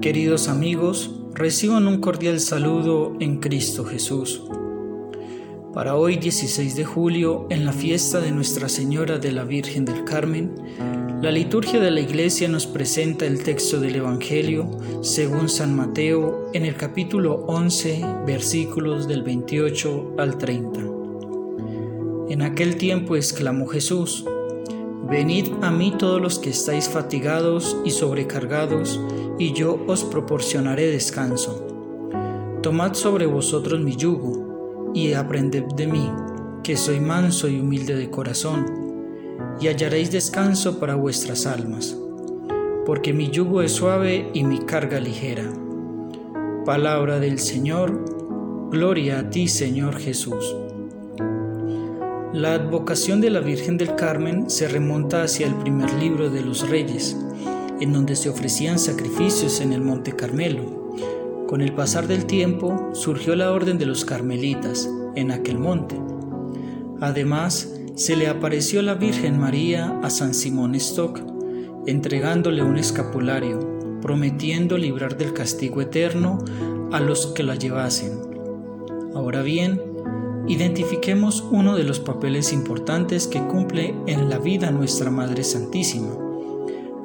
Queridos amigos, reciban un cordial saludo en Cristo Jesús. Para hoy 16 de julio, en la fiesta de Nuestra Señora de la Virgen del Carmen, la liturgia de la Iglesia nos presenta el texto del Evangelio según San Mateo en el capítulo 11, versículos del 28 al 30. En aquel tiempo exclamó Jesús, Venid a mí todos los que estáis fatigados y sobrecargados, y yo os proporcionaré descanso. Tomad sobre vosotros mi yugo, y aprended de mí, que soy manso y humilde de corazón, y hallaréis descanso para vuestras almas, porque mi yugo es suave y mi carga ligera. Palabra del Señor, gloria a ti Señor Jesús. La advocación de la Virgen del Carmen se remonta hacia el primer libro de los Reyes, en donde se ofrecían sacrificios en el Monte Carmelo. Con el pasar del tiempo surgió la Orden de los Carmelitas en aquel monte. Además, se le apareció la Virgen María a San Simón Stock, entregándole un escapulario, prometiendo librar del castigo eterno a los que la llevasen. Ahora bien, Identifiquemos uno de los papeles importantes que cumple en la vida nuestra Madre Santísima,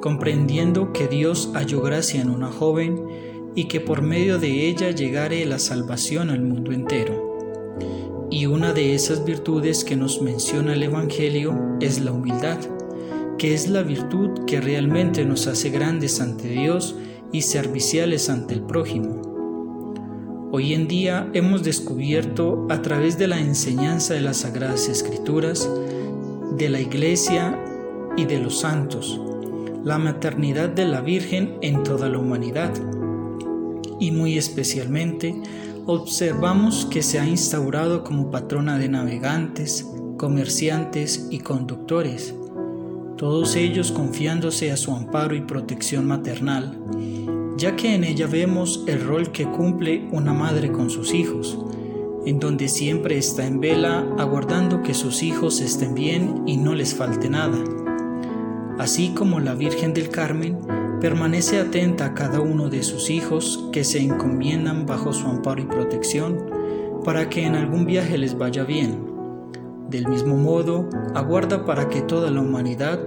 comprendiendo que Dios halló gracia en una joven y que por medio de ella llegare la salvación al mundo entero. Y una de esas virtudes que nos menciona el Evangelio es la humildad, que es la virtud que realmente nos hace grandes ante Dios y serviciales ante el prójimo. Hoy en día hemos descubierto a través de la enseñanza de las Sagradas Escrituras, de la Iglesia y de los santos, la maternidad de la Virgen en toda la humanidad. Y muy especialmente observamos que se ha instaurado como patrona de navegantes, comerciantes y conductores, todos ellos confiándose a su amparo y protección maternal ya que en ella vemos el rol que cumple una madre con sus hijos, en donde siempre está en vela aguardando que sus hijos estén bien y no les falte nada. Así como la Virgen del Carmen permanece atenta a cada uno de sus hijos que se encomiendan bajo su amparo y protección para que en algún viaje les vaya bien. Del mismo modo, aguarda para que toda la humanidad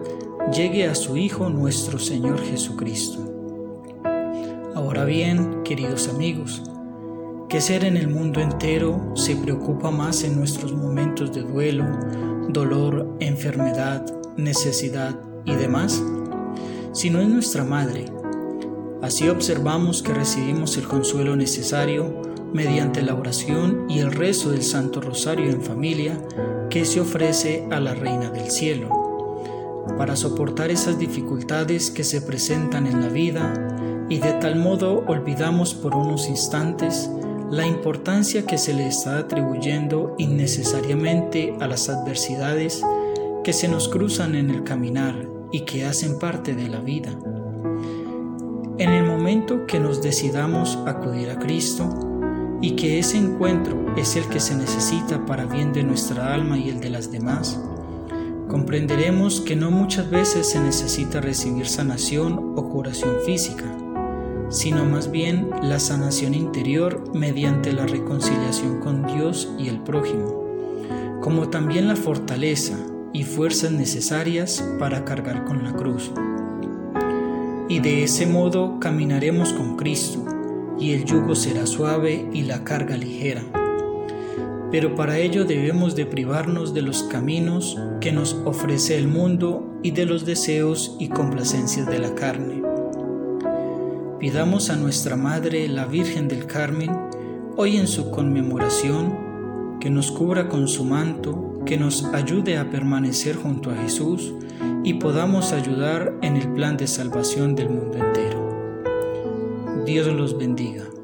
llegue a su Hijo nuestro Señor Jesucristo. Ahora bien, queridos amigos, ¿qué ser en el mundo entero se preocupa más en nuestros momentos de duelo, dolor, enfermedad, necesidad y demás? Si no es nuestra Madre. Así observamos que recibimos el consuelo necesario mediante la oración y el rezo del Santo Rosario en familia que se ofrece a la Reina del Cielo. Para soportar esas dificultades que se presentan en la vida, y de tal modo olvidamos por unos instantes la importancia que se le está atribuyendo innecesariamente a las adversidades que se nos cruzan en el caminar y que hacen parte de la vida. En el momento que nos decidamos acudir a Cristo y que ese encuentro es el que se necesita para bien de nuestra alma y el de las demás, comprenderemos que no muchas veces se necesita recibir sanación o curación física sino más bien la sanación interior mediante la reconciliación con Dios y el prójimo, como también la fortaleza y fuerzas necesarias para cargar con la cruz. Y de ese modo caminaremos con Cristo, y el yugo será suave y la carga ligera. Pero para ello debemos de privarnos de los caminos que nos ofrece el mundo y de los deseos y complacencias de la carne Pidamos a nuestra Madre, la Virgen del Carmen, hoy en su conmemoración, que nos cubra con su manto, que nos ayude a permanecer junto a Jesús y podamos ayudar en el plan de salvación del mundo entero. Dios los bendiga.